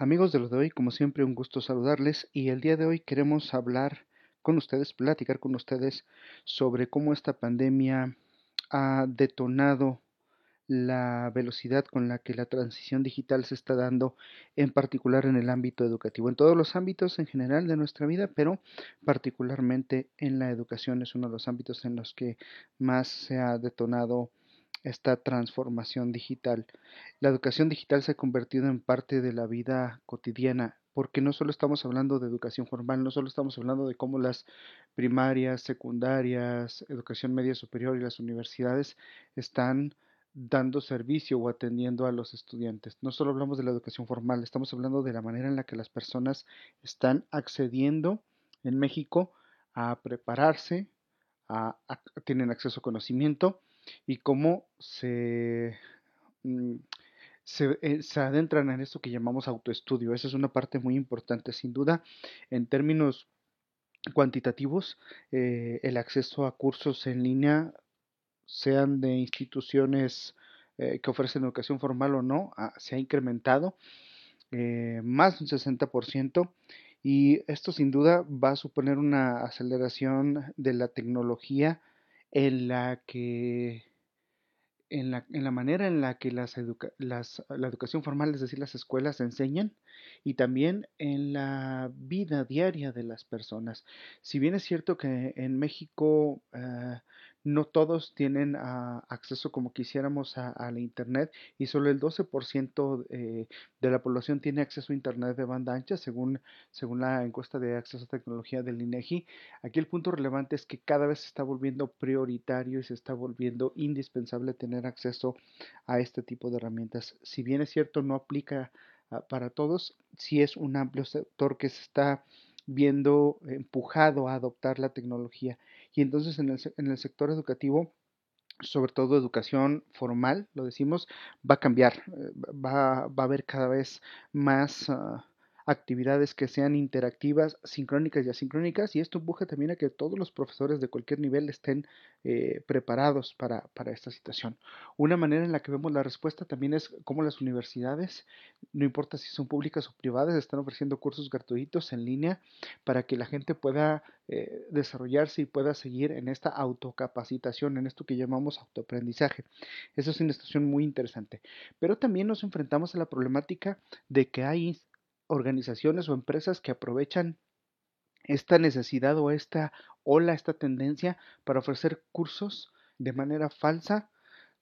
Amigos de lo de hoy, como siempre, un gusto saludarles y el día de hoy queremos hablar con ustedes, platicar con ustedes sobre cómo esta pandemia ha detonado la velocidad con la que la transición digital se está dando, en particular en el ámbito educativo, en todos los ámbitos en general de nuestra vida, pero particularmente en la educación. Es uno de los ámbitos en los que más se ha detonado esta transformación digital. La educación digital se ha convertido en parte de la vida cotidiana, porque no solo estamos hablando de educación formal, no solo estamos hablando de cómo las primarias, secundarias, educación media superior y las universidades están dando servicio o atendiendo a los estudiantes. No solo hablamos de la educación formal, estamos hablando de la manera en la que las personas están accediendo en México a prepararse, a, tienen acceso a conocimiento y cómo se, mm, eh, se, adentran en esto que llamamos autoestudio. Esa es una parte muy importante, sin duda, en términos cuantitativos, eh, el acceso a cursos en línea, sean de instituciones eh, que ofrecen educación formal o no, ah, se ha incrementado más de un 60% y esto sin duda va a suponer una aceleración de la tecnología en la que en la, en la manera en la que las, las, la educación formal, es decir, las escuelas enseñan y también en la vida diaria de las personas. Si bien es cierto que en México eh, no todos tienen ah, acceso como quisiéramos a, la Internet y solo el 12% eh, de la población tiene acceso a Internet de banda ancha según, según la encuesta de acceso a tecnología del INEGI. Aquí el punto relevante es que cada vez se está volviendo prioritario y se está volviendo indispensable tener acceso a este tipo de herramientas. Si bien es cierto no aplica ah, para todos, sí es un amplio sector que se está viendo empujado a adoptar la tecnología. Y entonces en el, en el sector educativo, sobre todo educación formal, lo decimos, va a cambiar, eh, va, va a haber cada vez más... Ah, actividades que sean interactivas, sincrónicas y asincrónicas, y esto empuja también a que todos los profesores de cualquier nivel estén eh, preparados para, para, esta situación. Una manera en la que vemos la respuesta también es cómo las universidades, no importa si son públicas o privadas, están ofreciendo cursos gratuitos en línea para que la gente pueda eh, desarrollarse y pueda seguir en esta autocapacitación, en esto que llamamos autoaprendizaje. Eso es una situación muy interesante. Pero también nos enfrentamos a la problemática de que hay organizaciones o empresas que aprovechan esta necesidad o esta ola, esta tendencia para ofrecer cursos de manera falsa,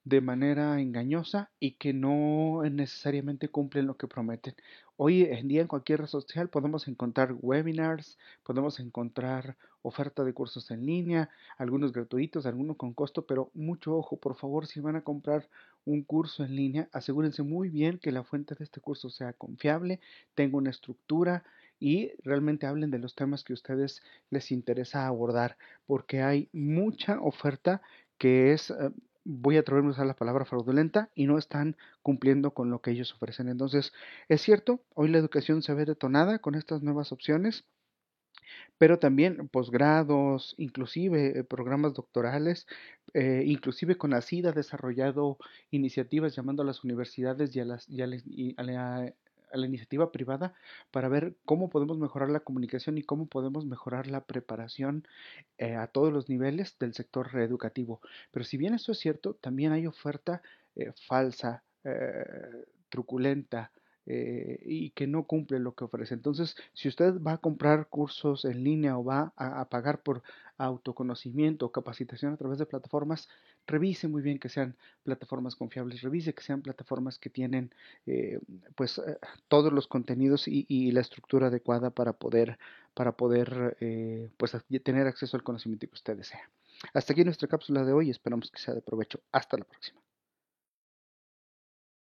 de manera engañosa y que no necesariamente cumplen lo que prometen. Hoy en día en cualquier red social podemos encontrar webinars, podemos encontrar oferta de cursos en línea, algunos gratuitos, algunos con costo, pero mucho ojo, por favor, si van a comprar un curso en línea, asegúrense muy bien que la fuente de este curso sea confiable, tenga una estructura y realmente hablen de los temas que a ustedes les interesa abordar, porque hay mucha oferta que es eh, voy a atreverme a usar la palabra fraudulenta y no están cumpliendo con lo que ellos ofrecen. Entonces, es cierto, hoy la educación se ve detonada con estas nuevas opciones, pero también posgrados, inclusive eh, programas doctorales, eh, inclusive con ACID ha desarrollado iniciativas llamando a las universidades y a, las, y a la a la iniciativa privada para ver cómo podemos mejorar la comunicación y cómo podemos mejorar la preparación eh, a todos los niveles del sector educativo. Pero si bien eso es cierto, también hay oferta eh, falsa, eh, truculenta, y que no cumple lo que ofrece. Entonces, si usted va a comprar cursos en línea o va a, pagar por autoconocimiento capacitación a través de plataformas, revise muy bien que sean plataformas confiables, revise que sean plataformas que tienen eh, pues eh, todos los contenidos y, la estructura adecuada para poder para poder pues tener acceso al conocimiento que usted desea. Hasta aquí nuestra cápsula de hoy, esperamos que sea de provecho. Hasta la próxima.